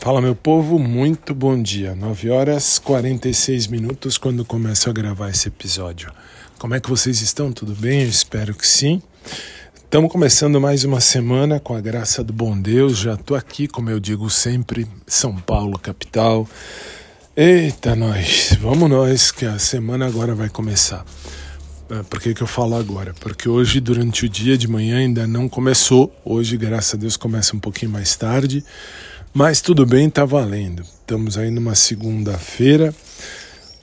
Fala meu povo, muito bom dia. 9 horas 46 minutos quando começo a gravar esse episódio. Como é que vocês estão? Tudo bem? Eu espero que sim. Estamos começando mais uma semana com a graça do bom Deus. Já estou aqui, como eu digo sempre, São Paulo, capital. Eita, nós, vamos nós, que a semana agora vai começar. Ah, por que, que eu falo agora? Porque hoje, durante o dia de manhã, ainda não começou. Hoje, graças a Deus, começa um pouquinho mais tarde. Mas tudo bem, tá valendo. Estamos aí numa segunda-feira,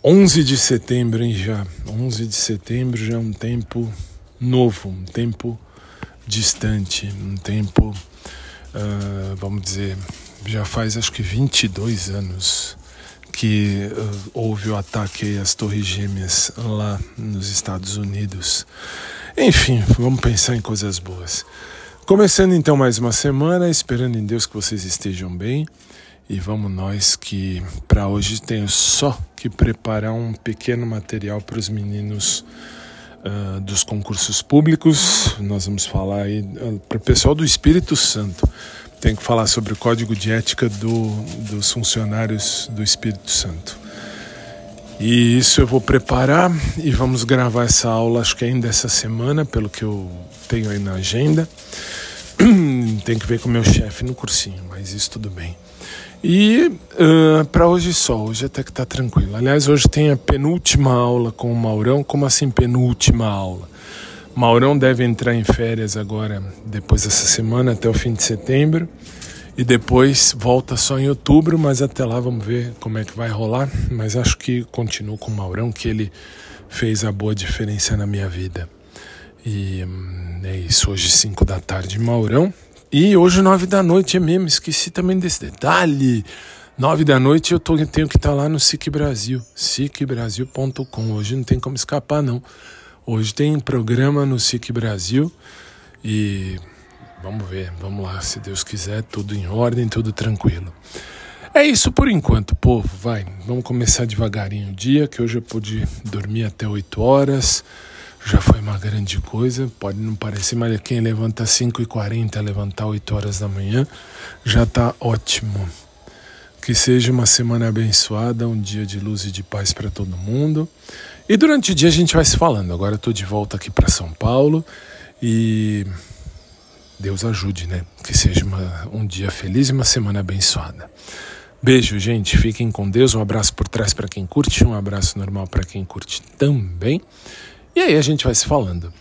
11 de setembro, hein, já. 11 de setembro já é um tempo novo, um tempo distante, um tempo, uh, vamos dizer, já faz acho que 22 anos que uh, houve o ataque às Torres Gêmeas lá nos Estados Unidos. Enfim, vamos pensar em coisas boas. Começando então mais uma semana, esperando em Deus que vocês estejam bem. E vamos nós que para hoje tenho só que preparar um pequeno material para os meninos uh, dos concursos públicos. Nós vamos falar aí uh, para o pessoal do Espírito Santo. Tem que falar sobre o código de ética do, dos funcionários do Espírito Santo. E isso eu vou preparar e vamos gravar essa aula, acho que ainda essa semana, pelo que eu tenho aí na agenda. Tem que ver com o meu chefe no cursinho, mas isso tudo bem. E uh, para hoje só, hoje até que tá tranquilo. Aliás, hoje tem a penúltima aula com o Maurão. Como assim penúltima aula? Maurão deve entrar em férias agora, depois dessa semana, até o fim de setembro. E depois volta só em outubro, mas até lá vamos ver como é que vai rolar. Mas acho que continuo com o Maurão, que ele fez a boa diferença na minha vida. E hum, é isso, hoje 5 da tarde, Maurão. E hoje 9 da noite é mesmo, esqueci também desse detalhe. 9 da noite eu tô, tenho que estar tá lá no SIC Brasil, sicbrasil.com. Hoje não tem como escapar, não. Hoje tem programa no SIC Brasil e vamos ver, vamos lá, se Deus quiser, tudo em ordem, tudo tranquilo. É isso por enquanto, povo. Vai, vamos começar devagarinho o dia, que hoje eu pude dormir até 8 horas já foi uma grande coisa. Pode não parecer, mas quem levanta 5h40, levantar 8 horas da manhã, já está ótimo. Que seja uma semana abençoada, um dia de luz e de paz para todo mundo. E durante o dia a gente vai se falando. Agora eu estou de volta aqui para São Paulo e Deus ajude, né? Que seja uma, um dia feliz e uma semana abençoada. Beijo, gente. Fiquem com Deus. Um abraço por trás para quem curte, um abraço normal para quem curte também. E aí a gente vai se falando.